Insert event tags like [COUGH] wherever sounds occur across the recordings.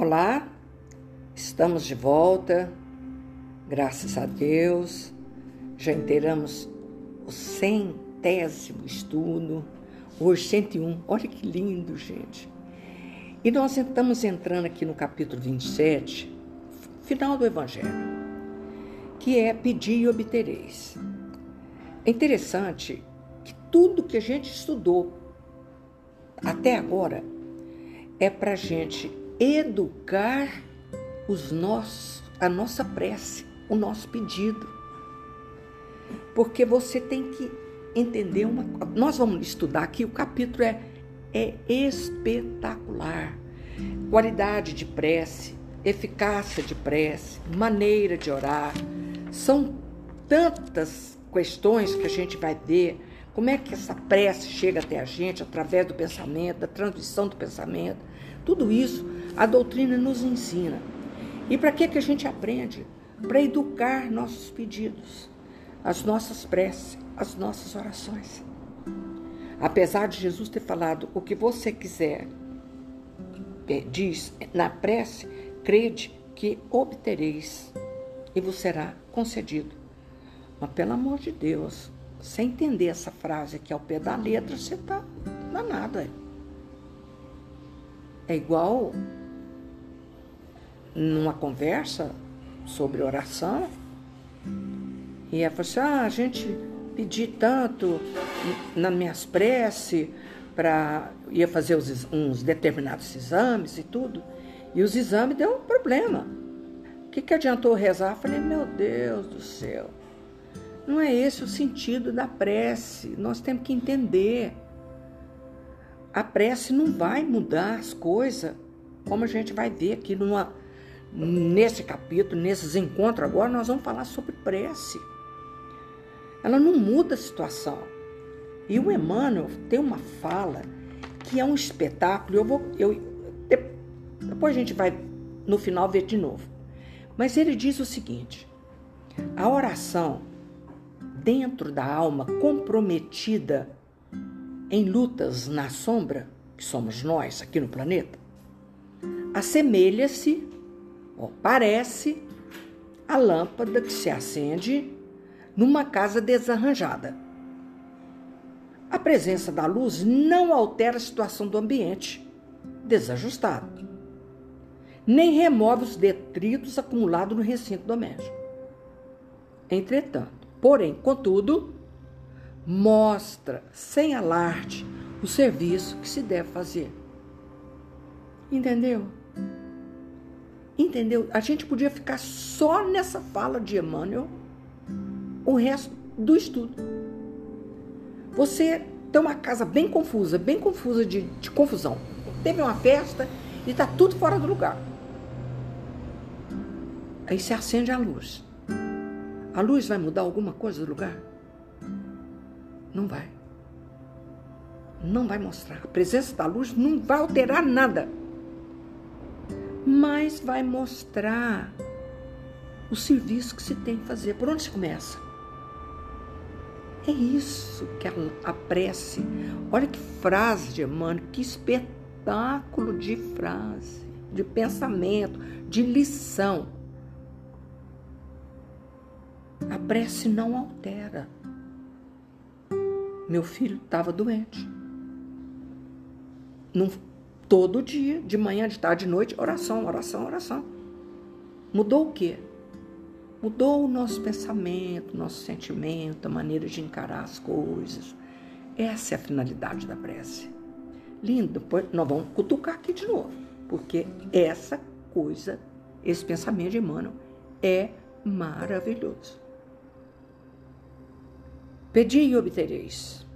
Olá, estamos de volta, graças a Deus. Já inteiramos o centésimo estudo, hoje 101. Olha que lindo, gente. E nós estamos entrando aqui no capítulo 27, final do Evangelho, que é pedir e obtereis. É interessante que tudo que a gente estudou até agora é para a gente educar os nossos, a nossa prece, o nosso pedido. Porque você tem que entender uma Nós vamos estudar aqui, o capítulo é, é espetacular. Qualidade de prece, eficácia de prece, maneira de orar. São tantas questões que a gente vai ver. Como é que essa prece chega até a gente através do pensamento, da transmissão do pensamento. Tudo isso a doutrina nos ensina. E para que, que a gente aprende? Para educar nossos pedidos, as nossas preces, as nossas orações. Apesar de Jesus ter falado o que você quiser, é, diz na prece, crede que obtereis e vos será concedido. Mas pelo amor de Deus, sem entender essa frase aqui ao pé da letra, você está danado. É, é igual numa conversa sobre oração. E ela falou assim: ah, a gente pedi tanto nas minhas preces para ia fazer os, uns determinados exames e tudo. E os exames deu um problema. O que, que adiantou rezar? Eu falei, meu Deus do céu. Não é esse o sentido da prece. Nós temos que entender. A prece não vai mudar as coisas, como a gente vai ver aqui numa, nesse capítulo, nesses encontros agora, nós vamos falar sobre prece. Ela não muda a situação. E o Emmanuel tem uma fala que é um espetáculo. Eu vou, eu, depois a gente vai no final ver de novo. Mas ele diz o seguinte: a oração dentro da alma comprometida em lutas na sombra, que somos nós aqui no planeta, assemelha-se Ó, parece a lâmpada que se acende numa casa desarranjada. A presença da luz não altera a situação do ambiente desajustado, nem remove os detritos acumulados no recinto doméstico. Entretanto, porém, contudo, mostra sem alarde o serviço que se deve fazer. Entendeu? Entendeu? A gente podia ficar só nessa fala de Emmanuel o resto do estudo. Você tem uma casa bem confusa, bem confusa de, de confusão. Teve uma festa e está tudo fora do lugar. Aí se acende a luz. A luz vai mudar alguma coisa do lugar? Não vai. Não vai mostrar. A presença da luz não vai alterar nada mas vai mostrar o serviço que se tem que fazer. Por onde se começa? É isso que a prece. Olha que frase de Emmanuel, que espetáculo de frase, de pensamento, de lição. A prece não altera. Meu filho estava doente. Não, Todo dia, de manhã, de tarde, de noite, oração, oração, oração. Mudou o quê? Mudou o nosso pensamento, nosso sentimento, a maneira de encarar as coisas. Essa é a finalidade da prece. Lindo, nós vamos cutucar aqui de novo, porque essa coisa, esse pensamento de Emmanuel é maravilhoso. Pedi e obtereis.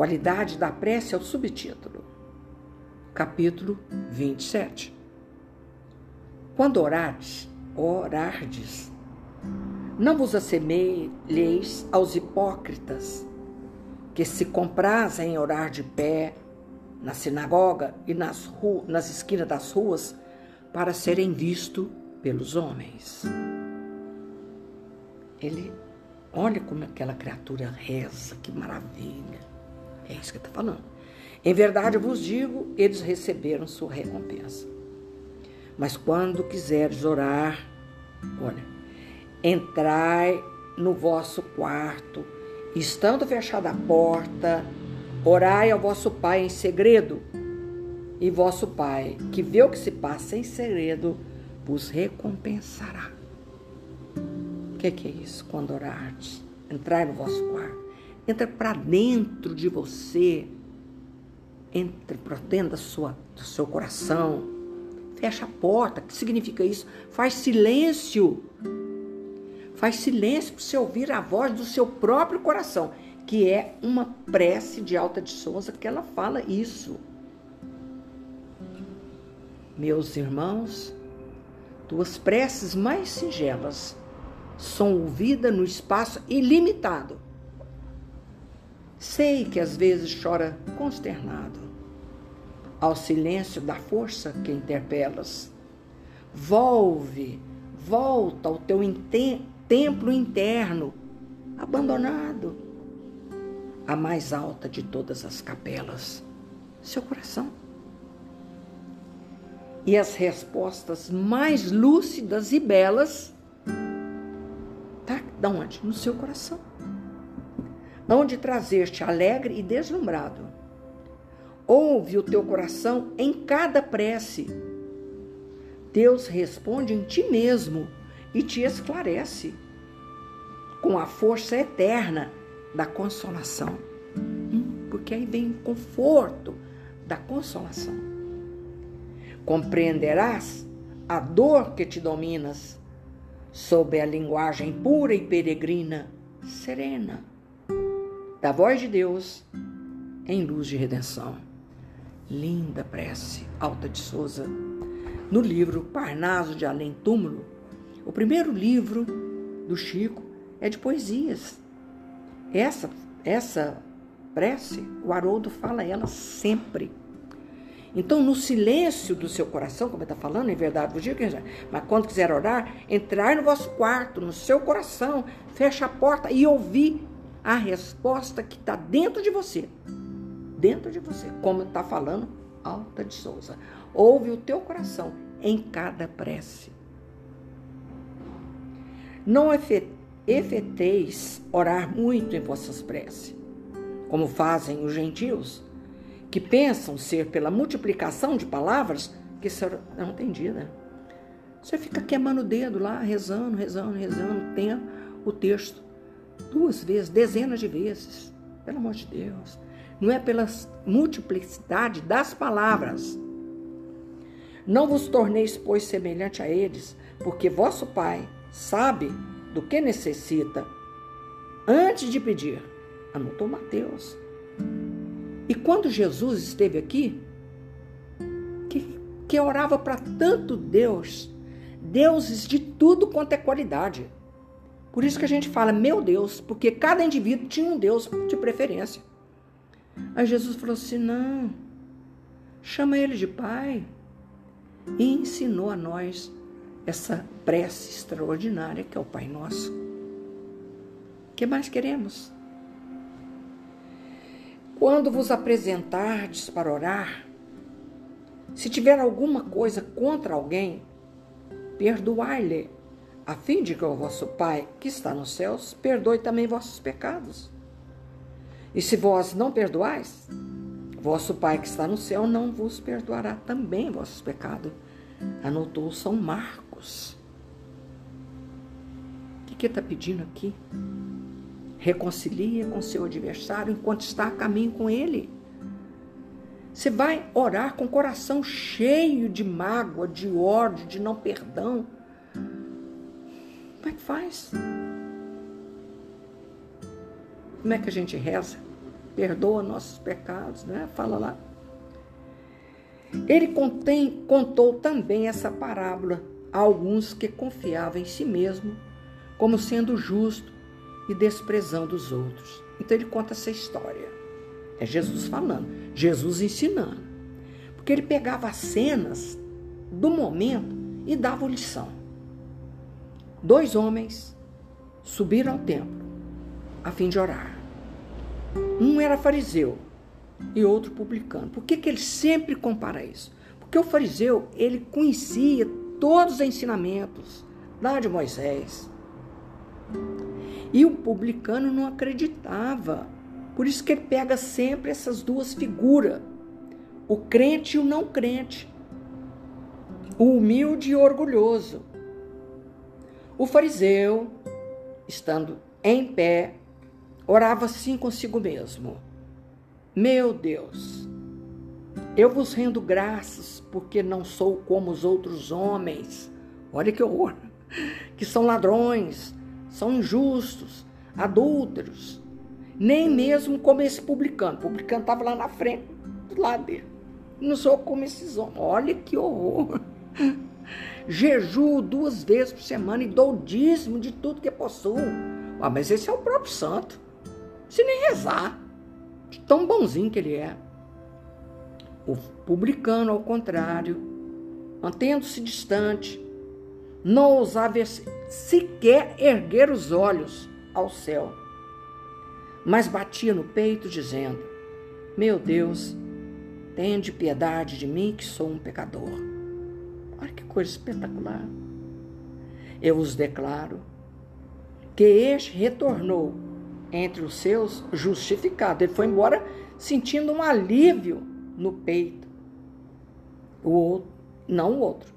Qualidade da prece é o subtítulo. Capítulo 27. Quando orardes, orardes, não vos assemelheis aos hipócritas, que se comprazem em orar de pé na sinagoga e nas, nas esquinas das ruas para serem vistos pelos homens. Ele, olha como aquela criatura reza, que maravilha. É isso que está falando. Em verdade eu vos digo, eles receberam sua recompensa. Mas quando quiseres orar, olha, entrai no vosso quarto, estando fechada a porta, orai ao vosso Pai em segredo, e vosso Pai, que vê o que se passa em segredo, vos recompensará. O que, é isso? Quando orardes, entrai no vosso quarto, entra para dentro de você, entre para dentro da sua, do seu coração, fecha a porta. O que significa isso? Faz silêncio. Faz silêncio para você ouvir a voz do seu próprio coração, que é uma prece de Alta de Souza que ela fala isso. Meus irmãos, tuas preces mais singelas são ouvidas no espaço ilimitado. Sei que às vezes chora consternado ao silêncio da força que interpelas. Volve, volta ao teu templo interno, abandonado, a mais alta de todas as capelas, seu coração. E as respostas mais lúcidas e belas tá da onde? No seu coração. Onde trazer-te alegre e deslumbrado. Ouve o teu coração em cada prece. Deus responde em ti mesmo e te esclarece com a força eterna da consolação. Hum, porque aí vem o conforto da consolação compreenderás a dor que te dominas, sob a linguagem pura e peregrina, serena, da voz de Deus em luz de redenção. Linda prece, Alta de Souza, no livro Parnaso de Além Túmulo. O primeiro livro do Chico é de poesias. Essa, essa prece, o Haroldo fala ela sempre. Então, no silêncio do seu coração, como ele está falando, em verdade, vos digo mas quando quiser orar, entrar no vosso quarto, no seu coração, fecha a porta e ouvir a resposta que está dentro de você. Dentro de você, como está falando Alta de Souza. Ouve o teu coração em cada prece. Não efeteis orar muito em vossas preces, como fazem os gentios que pensam ser pela multiplicação de palavras que serão entendidas. Você fica queimando o dedo lá, rezando, rezando, rezando, tem o texto duas vezes, dezenas de vezes. Pelo amor de Deus. Não é pela multiplicidade das palavras. Não vos torneis, pois, semelhante a eles, porque vosso Pai sabe do que necessita antes de pedir. Anotou Mateus e quando Jesus esteve aqui, que, que orava para tanto Deus, deuses de tudo quanto é qualidade. Por isso que a gente fala, meu Deus, porque cada indivíduo tinha um Deus de preferência. Aí Jesus falou assim: não, chama ele de Pai. E ensinou a nós essa prece extraordinária que é o Pai Nosso. O que mais queremos? Quando vos apresentardes para orar, se tiver alguma coisa contra alguém, perdoai-lhe, a fim de que o vosso Pai, que está nos céus, perdoe também vossos pecados. E se vós não perdoais, vosso Pai que está no céu não vos perdoará também vossos pecados. Anotou São Marcos. O que está pedindo aqui? Reconcilia com seu adversário enquanto está a caminho com ele. Você vai orar com o coração cheio de mágoa, de ódio, de não perdão. Como é que faz? Como é que a gente reza? Perdoa nossos pecados, né? Fala lá. Ele contém, contou também essa parábola a alguns que confiavam em si mesmo como sendo justo e desprezando os outros. Então ele conta essa história. É Jesus falando, Jesus ensinando. Porque ele pegava as cenas do momento e dava lição. Dois homens subiram ao templo a fim de orar. Um era fariseu e outro publicano. Por que, que ele sempre compara isso? Porque o fariseu, ele conhecia todos os ensinamentos lá de Moisés. E o publicano não acreditava. Por isso que ele pega sempre essas duas figuras, o crente e o não crente, o humilde e o orgulhoso. O fariseu, estando em pé, orava assim consigo mesmo: Meu Deus, eu vos rendo graças porque não sou como os outros homens. Olha que horror! Que são ladrões, são injustos, adúlteros, nem mesmo como esse publicano. O publicano estava lá na frente, do lado dele. Não sou como esses homens. Olha que horror. Jejuo duas vezes por semana e dou dízimo de tudo que possuo. Ah, mas esse é o próprio santo. Se nem rezar. De tão bonzinho que ele é. O publicano, ao contrário, mantendo-se distante, não ousava sequer erguer os olhos ao céu, mas batia no peito, dizendo: Meu Deus, tende piedade de mim, que sou um pecador. Olha que coisa espetacular. Eu os declaro que este retornou entre os seus justificado. Ele foi embora sentindo um alívio no peito. O outro, não o outro.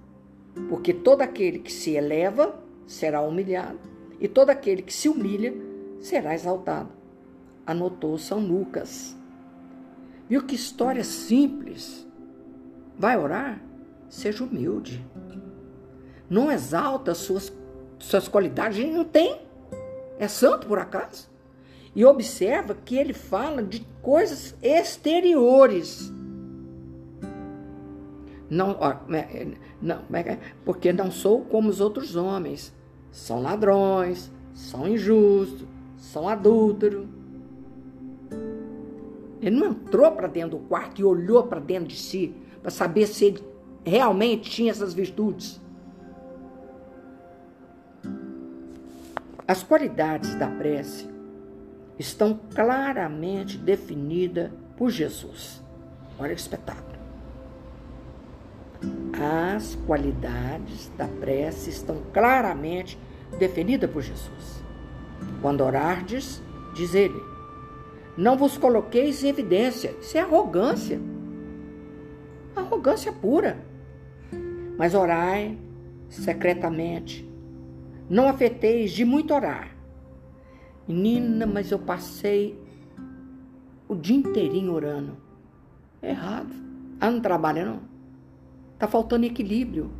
Porque todo aquele que se eleva será humilhado, e todo aquele que se humilha será exaltado. Anotou São Lucas. Viu que história simples? Vai orar? Seja humilde. Não exalta suas, suas qualidades, ele não tem. É santo por acaso? E observa que ele fala de coisas exteriores. Não, não, porque não sou como os outros homens. São ladrões, são injustos, são adúlteros. Ele não entrou para dentro do quarto e olhou para dentro de si para saber se ele realmente tinha essas virtudes. As qualidades da prece estão claramente definidas por Jesus. Olha que espetáculo. As qualidades da prece estão claramente definidas por Jesus. Quando orardes, diz ele, não vos coloqueis em evidência. Isso é arrogância. Arrogância pura. Mas orai secretamente. Não afeteis de muito orar. Menina, mas eu passei o dia inteirinho orando. É errado. Ah, não trabalha não. Está faltando equilíbrio.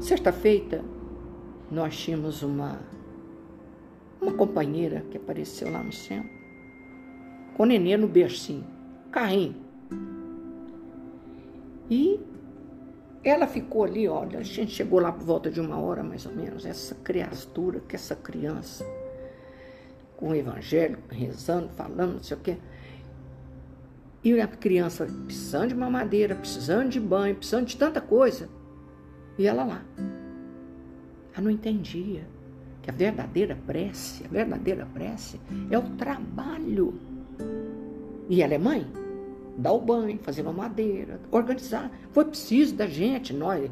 Certa feita, nós tínhamos uma, uma companheira que apareceu lá no centro, com o nenê no bercinho, carrinho. E ela ficou ali, olha, a gente chegou lá por volta de uma hora mais ou menos, essa criatura, que essa criança, com o evangelho, rezando, falando, não sei o quê. E a criança precisando de mamadeira, precisando de banho, precisando de tanta coisa. E ela lá. Ela não entendia que a verdadeira prece, a verdadeira prece é o trabalho. E ela é mãe? Dar o banho, fazer mamadeira, organizar. Foi preciso da gente, nós,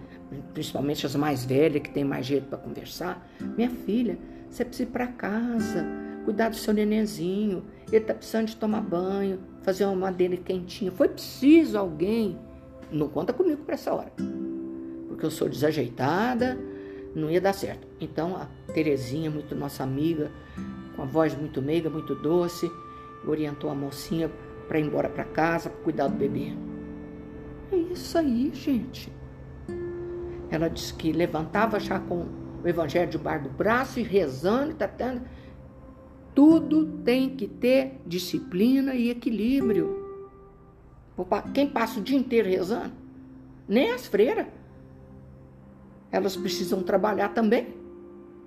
principalmente as mais velhas, que tem mais jeito para conversar. Minha filha, você precisa ir para casa, cuidar do seu nenenzinho, ele está precisando de tomar banho, fazer uma madeira quentinha. Foi preciso alguém. Não conta comigo para essa hora. Porque eu sou desajeitada, não ia dar certo. Então a Terezinha, muito nossa amiga, com a voz muito meiga, muito doce, orientou a mocinha para ir embora para casa, para cuidar do bebê. É isso aí, gente. Ela disse que levantava já com o evangelho debaixo do braço e rezando, tratando. Tudo tem que ter disciplina e equilíbrio. Quem passa o dia inteiro rezando? Nem as freiras. Elas precisam trabalhar também.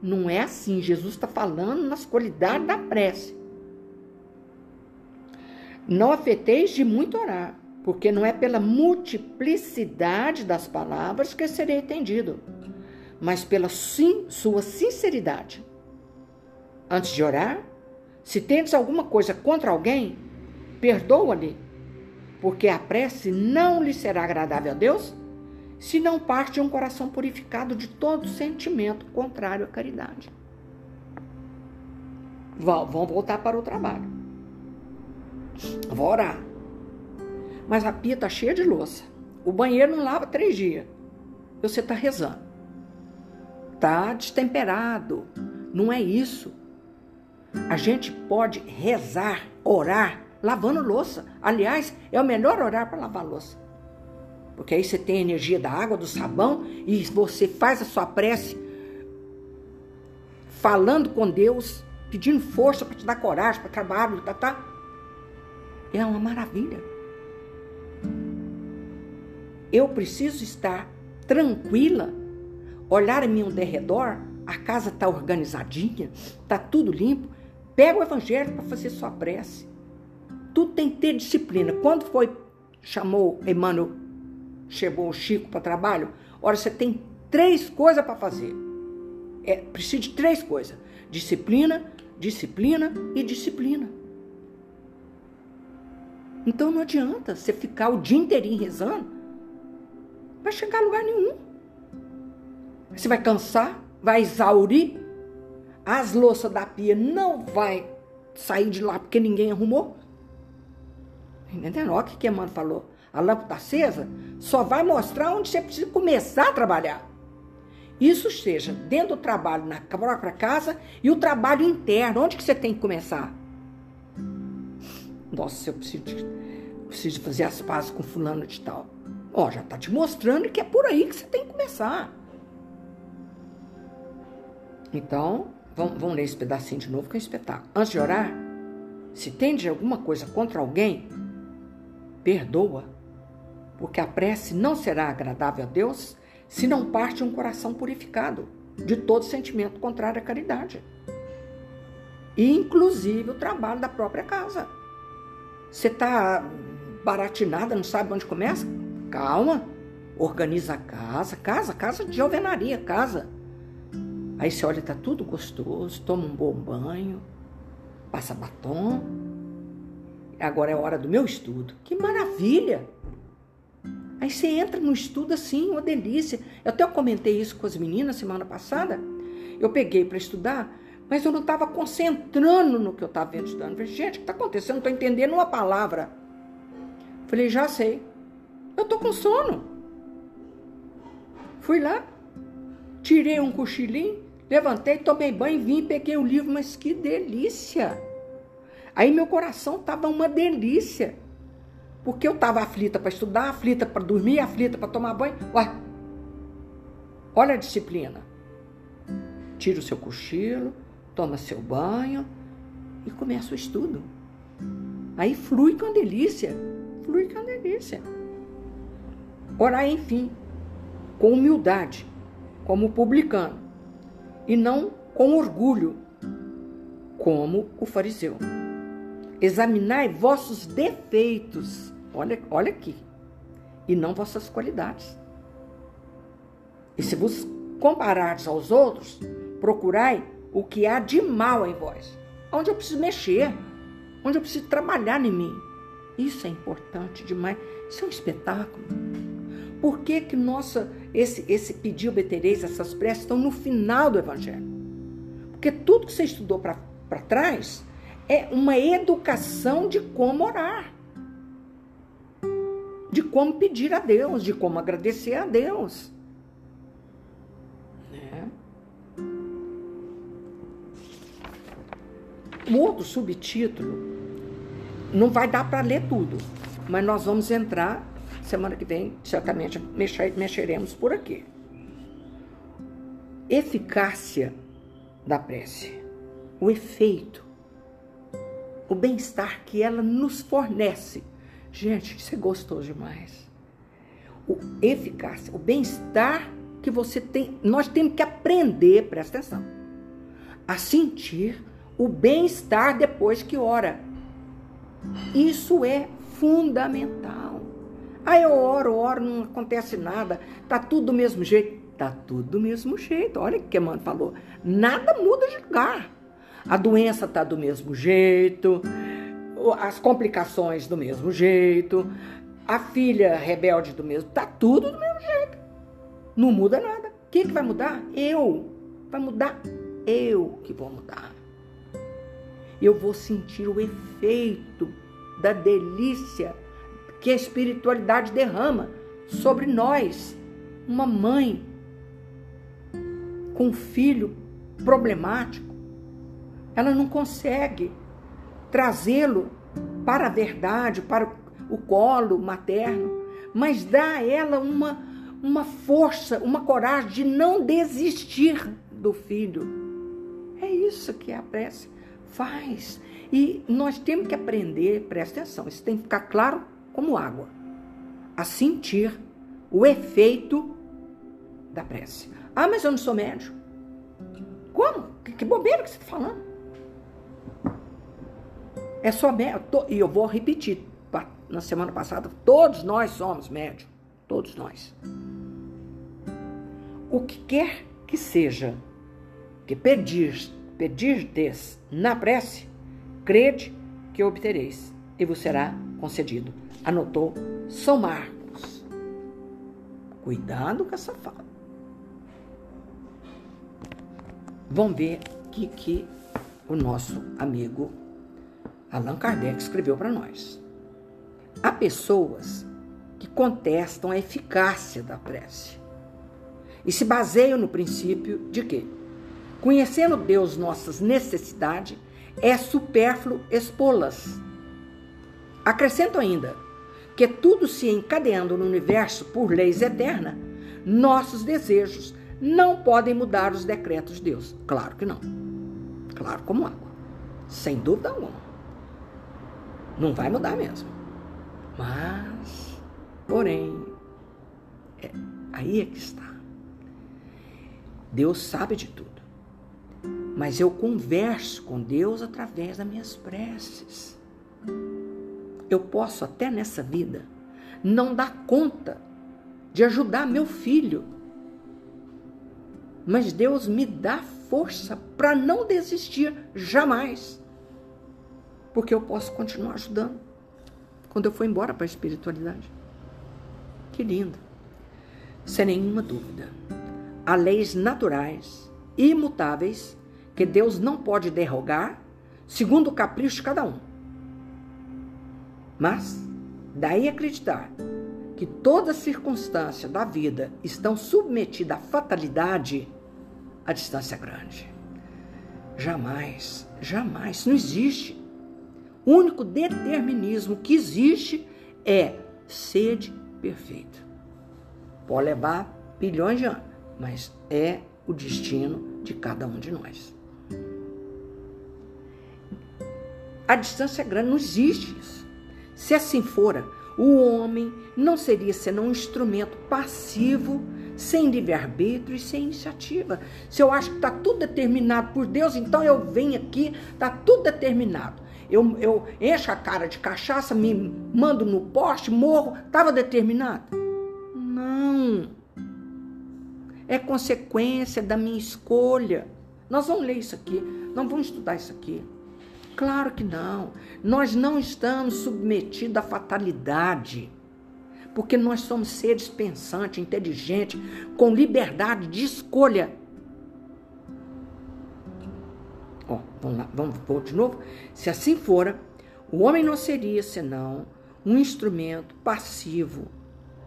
Não é assim. Jesus está falando nas qualidades da prece. Não afeteis de muito orar, porque não é pela multiplicidade das palavras que serei entendido, mas pela sim, sua sinceridade. Antes de orar, se tendes alguma coisa contra alguém, perdoa-lhe, porque a prece não lhe será agradável a Deus se não parte de um coração purificado de todo sentimento contrário à caridade. Vão, voltar para o trabalho. Vou orar. Mas a pia está cheia de louça. O banheiro não lava três dias. Você está rezando. Está destemperado. Não é isso. A gente pode rezar, orar, lavando louça. Aliás, é o melhor orar para lavar louça. Porque aí você tem a energia da água, do sabão, e você faz a sua prece falando com Deus, pedindo força para te dar coragem para trabalhar, tá, tá? É uma maravilha. Eu preciso estar tranquila, olhar em meu derredor, a casa está organizadinha, está tudo limpo. Pega o evangelho para fazer sua prece. Tudo tem que ter disciplina. Quando foi, chamou Emmanuel, chegou o Chico para trabalho, olha, você tem três coisas para fazer. É, precisa de três coisas: disciplina, disciplina e disciplina. Então não adianta você ficar o dia inteirinho rezando, vai chegar a lugar nenhum. Você vai cansar, vai exaurir, as louças da pia não vai sair de lá porque ninguém arrumou. Entendendo? Olha o que a mãe falou. A lâmpada acesa só vai mostrar onde você precisa começar a trabalhar. Isso seja dentro do trabalho na própria casa e o trabalho interno. Onde que você tem que começar? Nossa, eu preciso, preciso fazer as pazes com fulano de tal. Ó, já tá te mostrando que é por aí que você tem que começar. Então, vamos, vamos ler esse pedacinho de novo que é um espetáculo. Antes de orar, se tende alguma coisa contra alguém, perdoa, porque a prece não será agradável a Deus se não parte um coração purificado de todo sentimento contrário à caridade. E, inclusive, o trabalho da própria casa. Você está baratinada, não sabe onde começa? Calma, organiza a casa, casa, casa de alvenaria, casa. Aí você olha, tá tudo gostoso, toma um bom banho, passa batom. Agora é hora do meu estudo. Que maravilha! Aí você entra no estudo assim, uma delícia. Eu até comentei isso com as meninas semana passada. Eu peguei para estudar, mas eu não estava concentrando no que eu estava estudando. falei, gente, o que está acontecendo? Não estou entendendo uma palavra. Falei, já sei. Eu estou com sono. Fui lá, tirei um cochilinho, levantei, tomei banho, vim, peguei o livro, mas que delícia! Aí meu coração estava uma delícia. Porque eu estava aflita para estudar, aflita para dormir, aflita para tomar banho. Ué, olha a disciplina. Tira o seu cochilo, toma seu banho e começa o estudo. Aí flui com delícia. Flui com delícia. Orar, enfim, com humildade, como publicano, e não com orgulho, como o fariseu. Examinai vossos defeitos, olha, olha aqui, e não vossas qualidades. E se vos comparardes aos outros, procurai o que há de mal em vós, onde eu preciso mexer, onde eu preciso trabalhar em mim. Isso é importante demais. Isso é um espetáculo. Por que que nossa esse esse pedir obtereis essas preces estão no final do evangelho? Porque tudo que você estudou para trás é uma educação de como orar, de como pedir a Deus, de como agradecer a Deus. O outro subtítulo não vai dar para ler tudo, mas nós vamos entrar semana que vem, certamente mexer, mexeremos por aqui. Eficácia da prece, o efeito o bem-estar que ela nos fornece. Gente, isso é gostoso demais. O eficácia, o bem-estar que você tem, nós temos que aprender, presta atenção, a sentir o bem-estar depois que ora. Isso é fundamental. Aí eu oro, oro, não acontece nada, tá tudo do mesmo jeito. Tá tudo do mesmo jeito. Olha o que mãe falou. Nada muda de lugar. A doença está do mesmo jeito, as complicações do mesmo jeito, a filha rebelde do mesmo, tá tudo do mesmo jeito. Não muda nada. Quem que vai mudar? Eu. Vai mudar eu que vou mudar. Eu vou sentir o efeito da delícia que a espiritualidade derrama sobre nós. Uma mãe com um filho problemático, ela não consegue trazê-lo para a verdade, para o colo materno, mas dá a ela uma, uma força, uma coragem de não desistir do filho. É isso que a prece faz. E nós temos que aprender, presta atenção, isso tem que ficar claro como água, a sentir o efeito da prece. Ah, mas eu não sou médium. Como? Que, que bobeira que você está falando? É só médium. E eu vou repetir. Na semana passada, todos nós somos médium. Todos nós. O que quer que seja que pedir, pedirdes na prece, crede que obtereis e vos será concedido. Anotou São Marcos. Cuidado com essa fala. Vamos ver o que, que o nosso amigo Allan Kardec escreveu para nós. Há pessoas que contestam a eficácia da prece e se baseiam no princípio de que, conhecendo Deus nossas necessidades, é supérfluo expô-las. Acrescento ainda que tudo se encadeando no universo por leis eternas, nossos desejos não podem mudar os decretos de Deus. Claro que não. Claro como água. Sem dúvida alguma. Não vai mudar mesmo. Mas, porém, é, aí é que está. Deus sabe de tudo. Mas eu converso com Deus através das minhas preces. Eu posso até nessa vida não dar conta de ajudar meu filho. Mas Deus me dá força para não desistir jamais. Porque eu posso continuar ajudando quando eu for embora para a espiritualidade. Que lindo. Sem nenhuma dúvida. Há leis naturais, imutáveis, que Deus não pode derrogar, segundo o capricho de cada um. Mas, daí acreditar que toda circunstância da vida estão submetida à fatalidade, a distância é grande. Jamais, jamais, não existe. O único determinismo que existe é sede perfeita. Pode levar bilhões de anos, mas é o destino de cada um de nós. A distância é grande, não existe isso. Se assim fora, o homem não seria senão um instrumento passivo, sem livre-arbítrio e sem iniciativa. Se eu acho que está tudo determinado por Deus, então eu venho aqui, está tudo determinado. Eu, eu encho a cara de cachaça, me mando no poste, morro, estava determinado? Não. É consequência da minha escolha. Nós vamos ler isso aqui, nós vamos estudar isso aqui. Claro que não. Nós não estamos submetidos à fatalidade. Porque nós somos seres pensantes, inteligentes, com liberdade de escolha. Ó, vamos lá, vamos pôr de novo. Se assim fora, o homem não seria senão um instrumento passivo,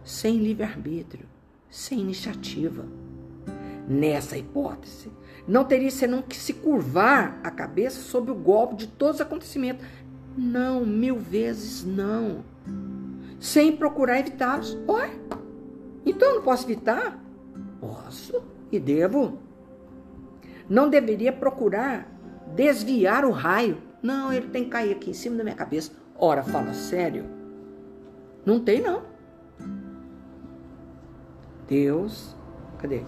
sem livre-arbítrio, sem iniciativa. Nessa hipótese, não teria senão que se curvar a cabeça sob o golpe de todos os acontecimentos. Não, mil vezes não. Sem procurar evitá-los. Ué, então eu não posso evitar? Posso e devo. Não deveria procurar desviar o raio. Não, ele tem que cair aqui em cima da minha cabeça. Ora, fala sério. Não tem, não. Deus, cadê?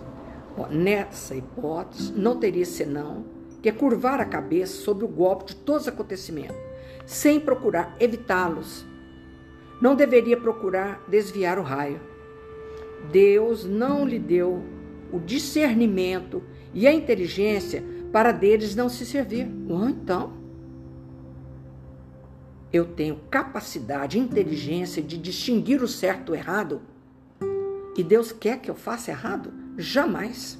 Nessa hipótese, não teria senão que curvar a cabeça sob o golpe de todos os acontecimentos, sem procurar evitá-los. Não deveria procurar desviar o raio. Deus não lhe deu o discernimento e a inteligência para deles não se servir. Ou então, eu tenho capacidade, inteligência de distinguir o certo do errado? E Deus quer que eu faça errado? Jamais.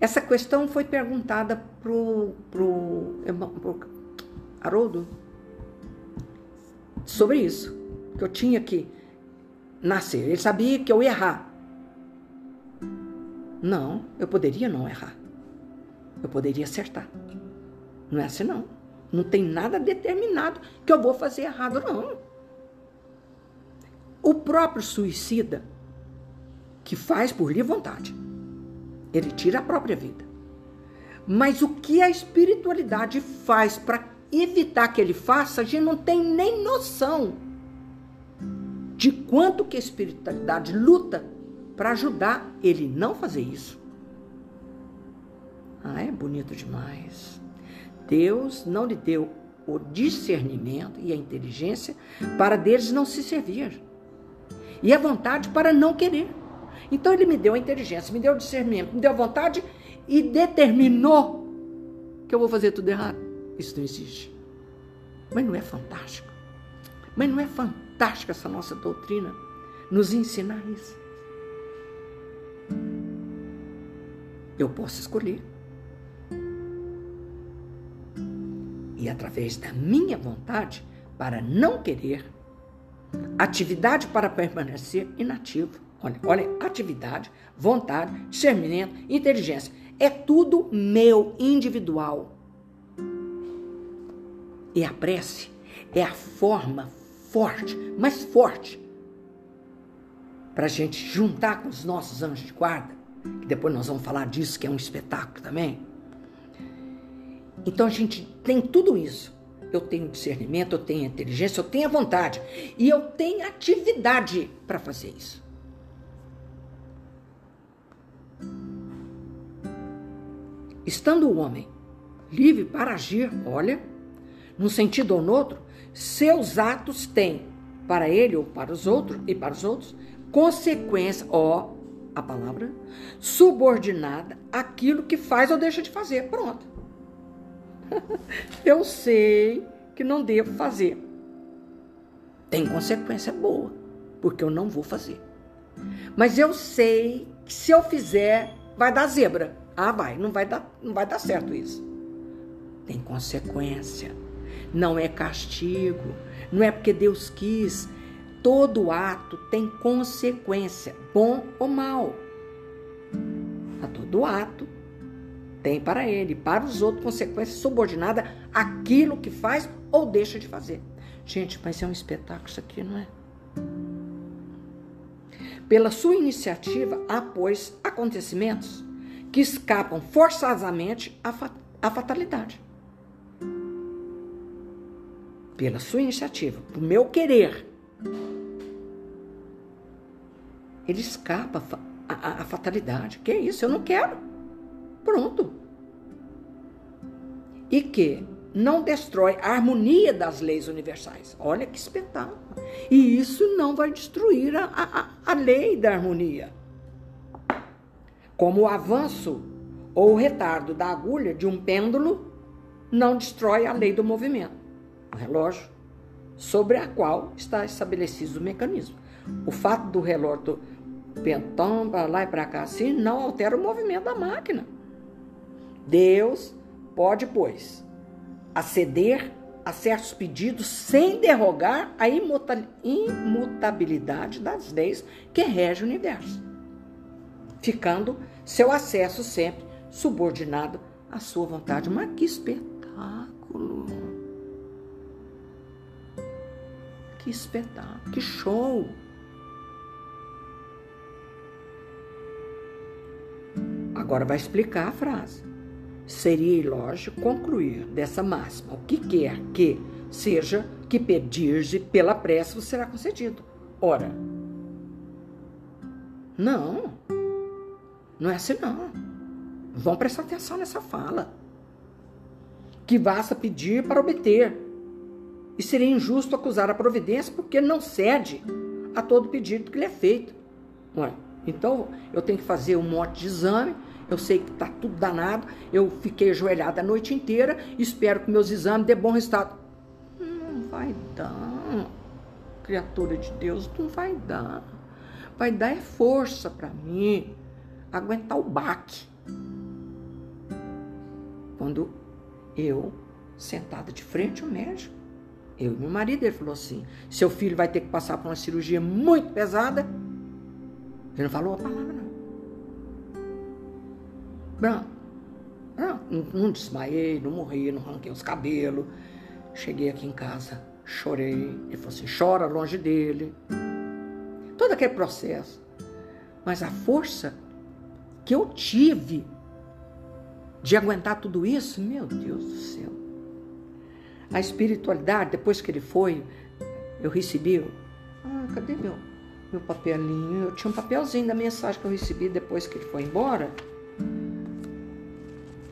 Essa questão foi perguntada pro, pro, pro Haroldo sobre isso, que eu tinha que nascer. Ele sabia que eu ia errar. Não, eu poderia não errar. Eu poderia acertar. Não é assim, não. Não tem nada determinado que eu vou fazer errado, não. O próprio suicida, que faz por livre vontade, ele tira a própria vida. Mas o que a espiritualidade faz para evitar que ele faça, a gente não tem nem noção de quanto que a espiritualidade luta para ajudar ele não fazer isso. Ah, é bonito demais. Deus não lhe deu o discernimento e a inteligência para deles não se servir. E a vontade para não querer. Então ele me deu a inteligência, me deu o discernimento, me deu a vontade e determinou que eu vou fazer tudo errado. Isso não existe. Mas não é fantástico? Mas não é fantástica essa nossa doutrina nos ensinar isso? Eu posso escolher. E através da minha vontade, para não querer, atividade para permanecer inativo. Olha, olha, atividade, vontade, discernimento, inteligência. É tudo meu, individual. E a prece é a forma forte, mais forte, para a gente juntar com os nossos anjos de guarda, que depois nós vamos falar disso, que é um espetáculo também. Então a gente tem tudo isso. Eu tenho discernimento, eu tenho inteligência, eu tenho a vontade e eu tenho atividade para fazer isso. Estando o homem livre para agir, olha, num sentido ou no outro, seus atos têm para ele ou para os outros e para os outros consequência, ó, a palavra subordinada àquilo que faz ou deixa de fazer. Pronto. [LAUGHS] Eu sei que não devo fazer. Tem consequência boa, porque eu não vou fazer. Mas eu sei que se eu fizer, vai dar zebra. Ah, vai, não vai dar, não vai dar certo isso. Tem consequência. Não é castigo, não é porque Deus quis. Todo ato tem consequência, bom ou mal. A todo ato tem para ele, para os outros, consequência subordinada àquilo que faz ou deixa de fazer. Gente, mas é um espetáculo isso aqui, não é? Pela sua iniciativa, há, pois, acontecimentos que escapam forçosamente à, fa à fatalidade pela sua iniciativa, por meu querer, ele escapa à fatalidade. Que é isso? Eu não quero. Pronto. E que não destrói a harmonia das leis universais. Olha que espetáculo. E isso não vai destruir a, a, a lei da harmonia. Como o avanço ou o retardo da agulha de um pêndulo não destrói a lei do movimento o relógio, sobre a qual está estabelecido o mecanismo. O fato do relógio pentão para lá e para cá assim não altera o movimento da máquina. Deus pode, pois, aceder a certos pedidos sem derrogar a imutabilidade das leis que regem o universo, ficando seu acesso sempre subordinado à sua vontade. Mas que espetáculo! Que espetáculo, que show! Agora vai explicar a frase. Seria ilógico concluir dessa máxima: o que quer que seja que pedir pela prece será concedido. Ora, não, não é assim não. Vão prestar atenção nessa fala. Que basta pedir para obter e seria injusto acusar a providência porque não cede a todo pedido que lhe é feito. Ué, então eu tenho que fazer um monte de exame, eu sei que está tudo danado, eu fiquei ajoelhada a noite inteira, espero que meus exames dê bom resultado. Não, vai dar. Criatura de Deus, não vai dar. Vai dar é força para mim aguentar o baque. Quando eu, sentada de frente ao médico, eu e meu marido, ele falou assim: seu filho vai ter que passar por uma cirurgia muito pesada. Ele não falou a palavra, não. Não, não, não desmaiei, não morri, não arranquei os cabelos. Cheguei aqui em casa, chorei. Ele falou assim: chora longe dele. Todo aquele processo. Mas a força que eu tive de aguentar tudo isso, meu Deus do céu. A espiritualidade, depois que ele foi, eu recebi. Ah, cadê meu, meu papelinho? Eu tinha um papelzinho da mensagem que eu recebi depois que ele foi embora.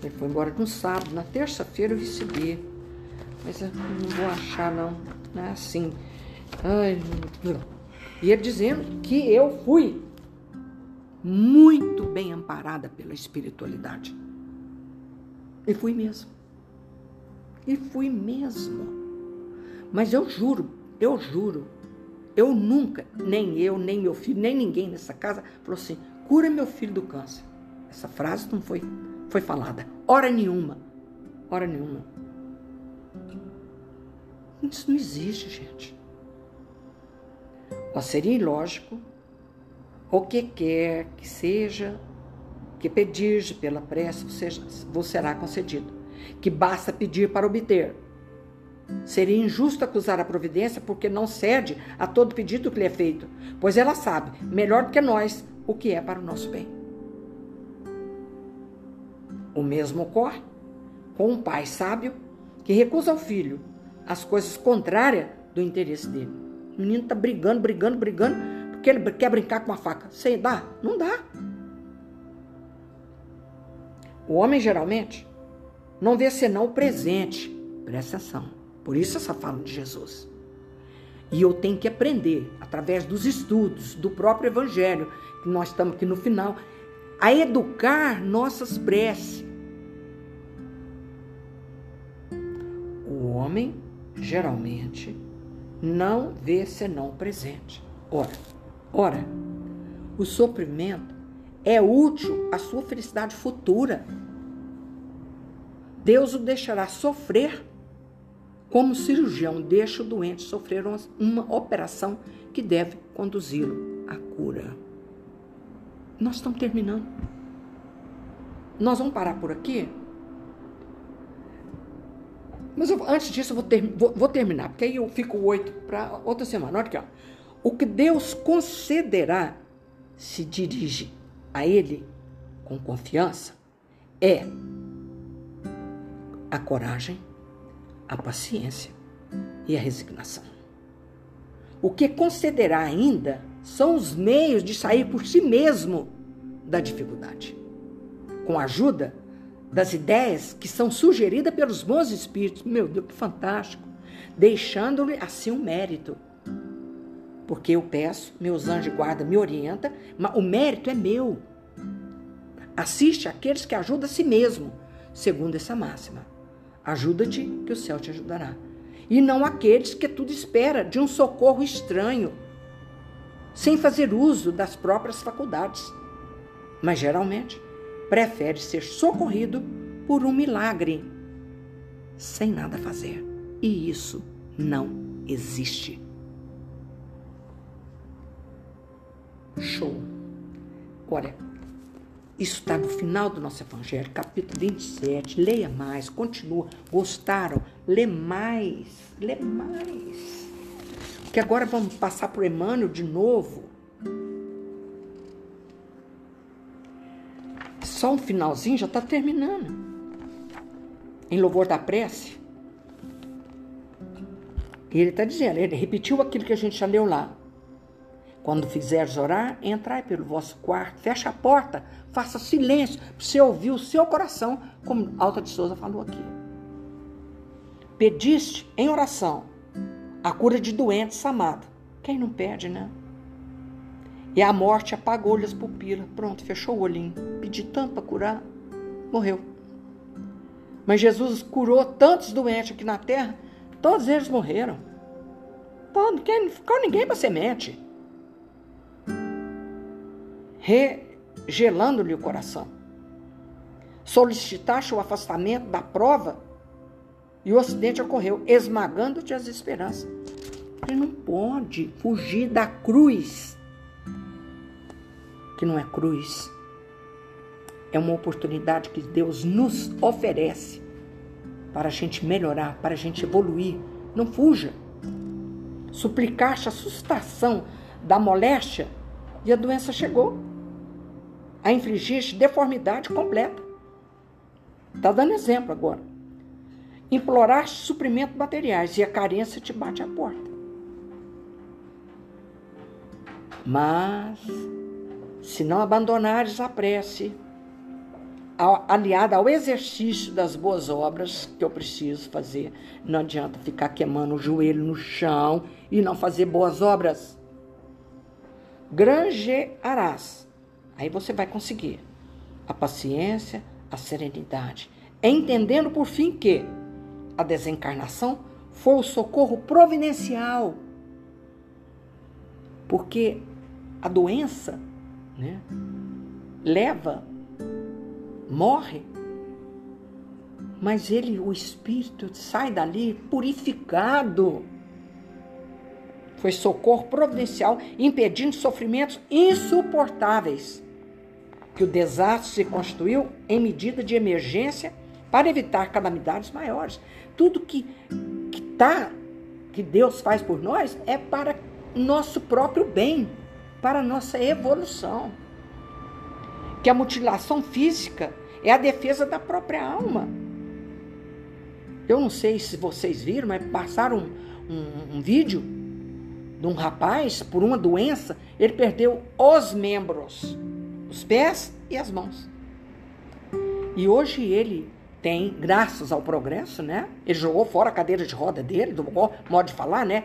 Ele foi embora no sábado, na terça-feira eu recebi. Mas eu não vou achar, não. Não é assim. Ai, e ele dizendo que eu fui muito bem amparada pela espiritualidade. E fui mesmo. E fui mesmo. Mas eu juro, eu juro, eu nunca, nem eu, nem meu filho, nem ninguém nessa casa falou assim: cura meu filho do câncer. Essa frase não foi, foi falada. Hora nenhuma. Hora nenhuma. Isso não existe, gente. Ó, seria ilógico o que quer que seja que pedir pela prece vos será concedido, que basta pedir para obter. Seria injusto acusar a providência porque não cede a todo pedido que lhe é feito, pois ela sabe, melhor do que nós, o que é para o nosso bem. O mesmo ocorre com um pai sábio que recusa ao filho as coisas contrárias do interesse dele. O menino está brigando, brigando, brigando, porque ele quer brincar com a faca. Você dá? Não dá. O homem geralmente não vê senão o presente. Presta atenção. Por isso essa fala de Jesus. E eu tenho que aprender, através dos estudos, do próprio Evangelho, que nós estamos aqui no final, a educar nossas preces. O homem, geralmente, não vê senão o presente. Ora, ora, o sofrimento é útil à sua felicidade futura. Deus o deixará sofrer como o cirurgião deixa o doente sofrer uma operação que deve conduzi-lo à cura. Nós estamos terminando. Nós vamos parar por aqui. Mas eu, antes disso, eu vou, ter, vou, vou, terminar, porque aí eu fico oito para outra semana. Olha aqui, ó. O que Deus concederá se dirige a Ele com confiança é a coragem, a paciência e a resignação. O que concederá ainda são os meios de sair por si mesmo da dificuldade, com a ajuda das ideias que são sugeridas pelos bons espíritos. Meu Deus, que fantástico! Deixando-lhe assim um mérito. Porque eu peço, meus anjos de guarda me orientam, mas o mérito é meu. Assiste aqueles que ajudam a si mesmo, segundo essa máxima. Ajuda-te, que o céu te ajudará. E não aqueles que tudo espera de um socorro estranho, sem fazer uso das próprias faculdades. Mas geralmente prefere ser socorrido por um milagre, sem nada fazer. E isso não existe. Show. Olha, isso está no final do nosso Evangelho, capítulo 27. Leia mais, continua. Gostaram? Lê mais, lê mais. Que agora vamos passar por Emmanuel de novo. Só um finalzinho já está terminando. Em louvor da prece. E ele está dizendo, ele repetiu aquilo que a gente já leu lá. Quando fizeres orar, entrai pelo vosso quarto, fecha a porta, faça silêncio, para você ouvir o seu coração, como Alta de Souza falou aqui. Pediste em oração a cura de doentes amado. Quem não pede, né? E a morte apagou-lhe as pupilas. Pronto, fechou o olhinho. Pedi tanto para curar, morreu. Mas Jesus curou tantos doentes aqui na terra, todos eles morreram. Não quer ficar ninguém para semente. Regelando-lhe o coração. Solicitaste o afastamento da prova e o acidente ocorreu, esmagando-te as esperanças. Ele não pode fugir da cruz, que não é cruz. É uma oportunidade que Deus nos oferece para a gente melhorar, para a gente evoluir. Não fuja. Suplicaste a sustação da moléstia e a doença chegou. A infligiste deformidade completa. Está dando exemplo agora. Imploraste suprimento materiais e a carência te bate à porta. Mas, se não abandonares a prece, aliada ao exercício das boas obras que eu preciso fazer. Não adianta ficar queimando o joelho no chão e não fazer boas obras. Granjearás. Aí você vai conseguir a paciência, a serenidade, entendendo por fim que a desencarnação foi o socorro providencial. Porque a doença né, leva morre, mas ele, o espírito, sai dali purificado. Foi socorro providencial, impedindo sofrimentos insuportáveis. Que o desastre se constituiu em medida de emergência para evitar calamidades maiores. Tudo que que tá, que Deus faz por nós é para nosso próprio bem, para nossa evolução. Que a mutilação física é a defesa da própria alma. Eu não sei se vocês viram, mas passaram um, um, um vídeo de um rapaz, por uma doença, ele perdeu os membros, os pés e as mãos. E hoje ele tem, graças ao progresso, né? Ele jogou fora a cadeira de roda dele, do modo de falar, né?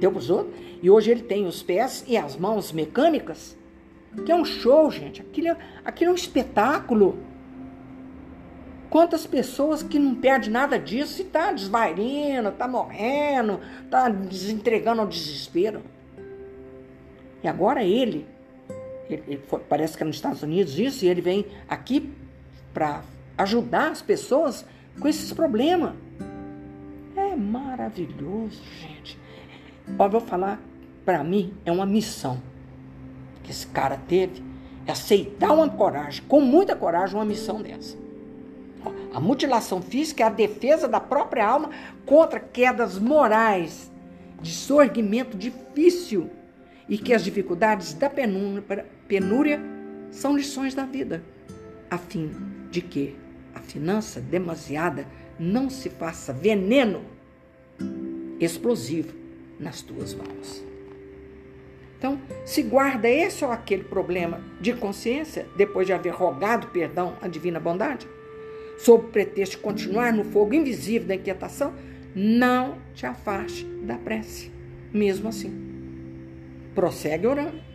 Deu para os outros. E hoje ele tem os pés e as mãos mecânicas, que é um show, gente. Aquilo é, aquilo é um espetáculo. Quantas pessoas que não perdem nada disso e tá desvairando, tá morrendo, tá desentregando ao desespero. E agora ele, ele, ele foi, parece que é nos Estados Unidos isso, e ele vem aqui para ajudar as pessoas com esses problemas. É maravilhoso, gente. Ó, vou falar, para mim é uma missão que esse cara teve, é aceitar uma coragem, com muita coragem, uma missão dessa. A mutilação física é a defesa da própria alma contra quedas morais de sorgimento difícil e que as dificuldades da penúria, penúria são lições da vida, a fim de que a finança demasiada não se faça veneno explosivo nas tuas mãos. Então, se guarda esse ou aquele problema de consciência, depois de haver rogado perdão à divina bondade, sob pretexto de continuar no fogo invisível da inquietação, não te afaste da prece. Mesmo assim, prossegue orando.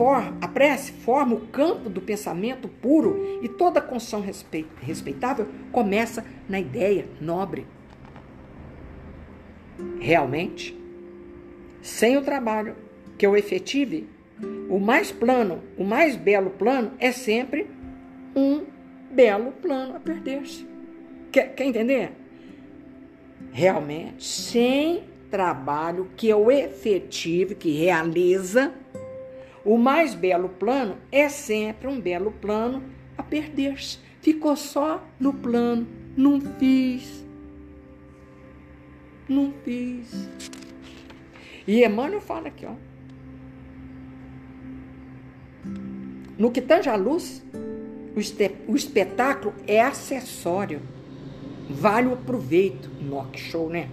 A, for, a prece forma o campo do pensamento puro e toda construção respeitável começa na ideia nobre. Realmente, sem o trabalho que eu efetive, o mais plano, o mais belo plano é sempre um belo plano a perder-se. Quer, quer entender? Realmente, sem trabalho que eu efetive, que realiza, o mais belo plano é sempre um belo plano a perder-se. Ficou só no plano, não fiz. Não fiz. E Emmanuel fala aqui, ó. No que tange a luz, o, espetáculo é acessório, vale o proveito. Nock show, né?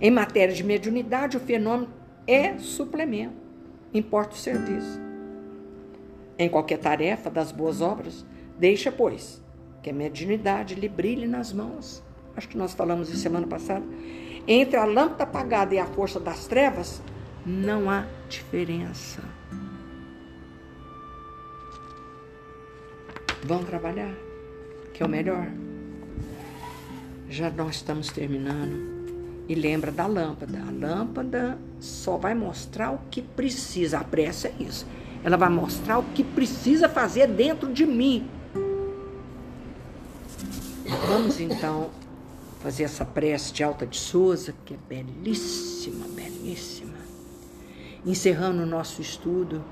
Em matéria de mediunidade, o fenômeno é suplemento, importa o serviço. Em qualquer tarefa das boas obras, deixa, pois, que a mediunidade lhe brilhe nas mãos. Acho que nós falamos isso semana passada. Entre a lâmpada apagada e a força das trevas, não há diferença. Vão trabalhar, que é o melhor. Já nós estamos terminando. E lembra da lâmpada. A lâmpada só vai mostrar o que precisa. A prece é isso. Ela vai mostrar o que precisa fazer dentro de mim. Vamos então fazer essa prece de Alta de Souza, que é belíssima, belíssima. Encerrando o nosso estudo.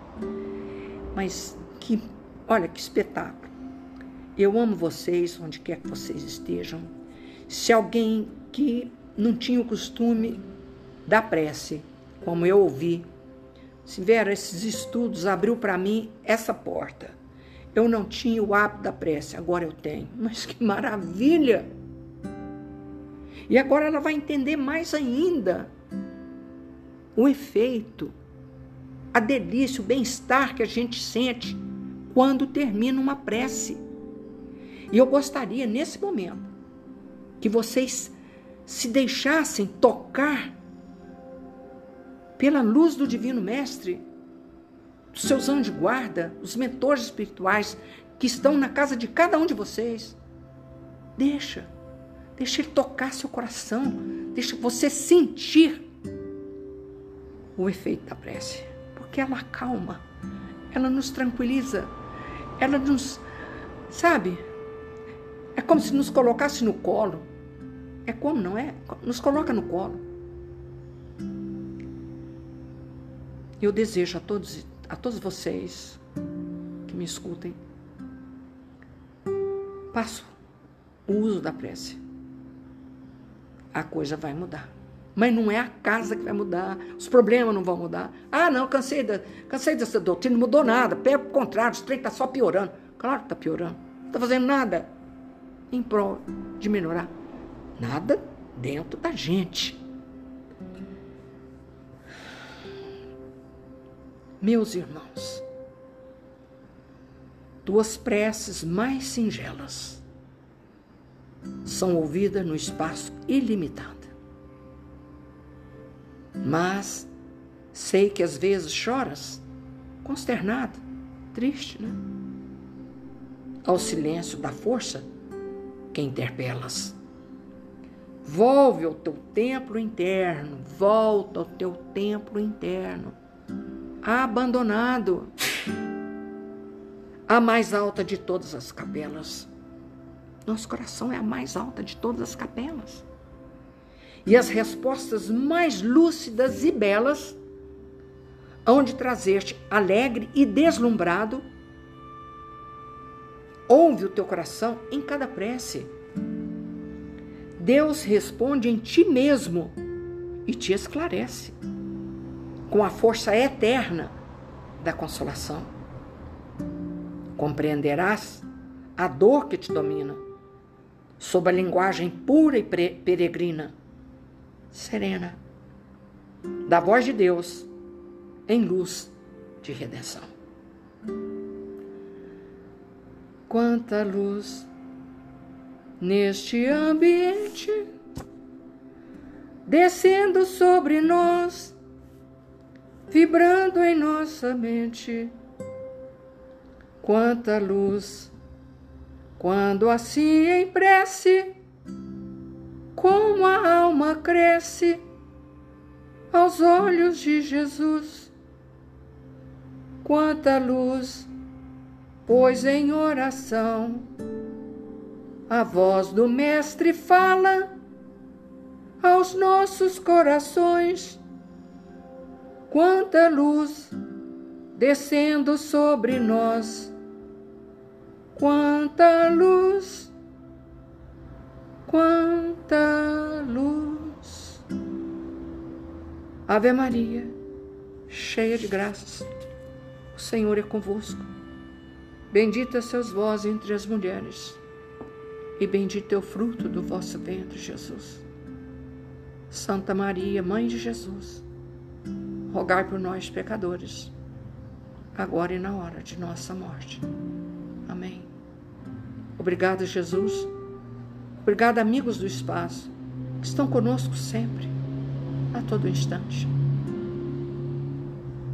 Mas que, olha que espetáculo. Eu amo vocês, onde quer que vocês estejam. Se alguém que não tinha o costume da prece, como eu ouvi, se vier esses estudos, abriu para mim essa porta. Eu não tinha o hábito da prece, agora eu tenho. [LAUGHS] Mas que maravilha! E agora ela vai entender mais ainda o efeito, a delícia, o bem-estar que a gente sente quando termina uma prece. E eu gostaria, nesse momento, que vocês se deixassem tocar pela luz do Divino Mestre, dos seus anjos de guarda, os mentores espirituais que estão na casa de cada um de vocês. Deixa, deixa ele tocar seu coração, deixa você sentir o efeito da prece, porque ela acalma, ela nos tranquiliza, ela nos, sabe, é como se nos colocasse no colo. É como, não é? Nos coloca no colo. Eu desejo a todos, a todos vocês que me escutem, passo o uso da prece. A coisa vai mudar. Mas não é a casa que vai mudar, os problemas não vão mudar. Ah, não, cansei, da, cansei dessa doutrina, não mudou nada. Pelo contrário, o trem está só piorando. Claro que está piorando. Não está fazendo nada em prol de melhorar. Nada dentro da gente. Meus irmãos, duas preces mais singelas são ouvidas no espaço ilimitado. Mas sei que às vezes choras consternado, triste, né? Ao silêncio da força que interpelas. Volve ao teu templo interno, volta ao teu templo interno, abandonado, a mais alta de todas as capelas. Nosso coração é a mais alta de todas as capelas. E as respostas mais lúcidas e belas hão de trazer-te alegre e deslumbrado Ouve o teu coração em cada prece. Deus responde em ti mesmo e te esclarece com a força eterna da consolação. Compreenderás a dor que te domina sob a linguagem pura e peregrina, serena, da voz de Deus em luz de redenção. quanta luz neste ambiente, descendo sobre nós, vibrando em nossa mente. Quanta luz, quando assim em prece, como a alma cresce aos olhos de Jesus. Quanta luz pois em oração a voz do Mestre fala aos nossos corações. Quanta luz descendo sobre nós, quanta luz, quanta luz. Ave Maria, cheia de graças, o Senhor é convosco. Bendita sois vós entre as mulheres, e bendito é o fruto do vosso ventre, Jesus. Santa Maria, Mãe de Jesus, rogai por nós, pecadores, agora e na hora de nossa morte. Amém. Obrigado, Jesus. Obrigado, amigos do espaço, que estão conosco sempre, a todo instante.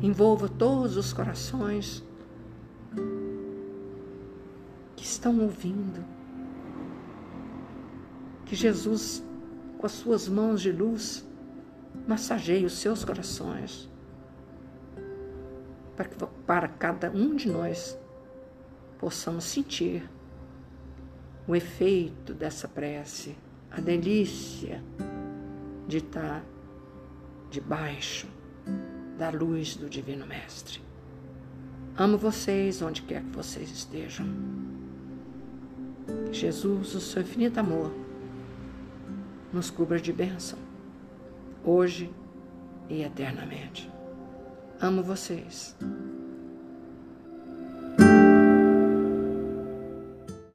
Envolva todos os corações que estão ouvindo. Que Jesus com as suas mãos de luz, massageie os seus corações, para que para cada um de nós possamos sentir o efeito dessa prece, a delícia de estar debaixo da luz do Divino Mestre. Amo vocês onde quer que vocês estejam. Jesus, o seu infinito amor, nos cubra de bênção, hoje e eternamente. Amo vocês.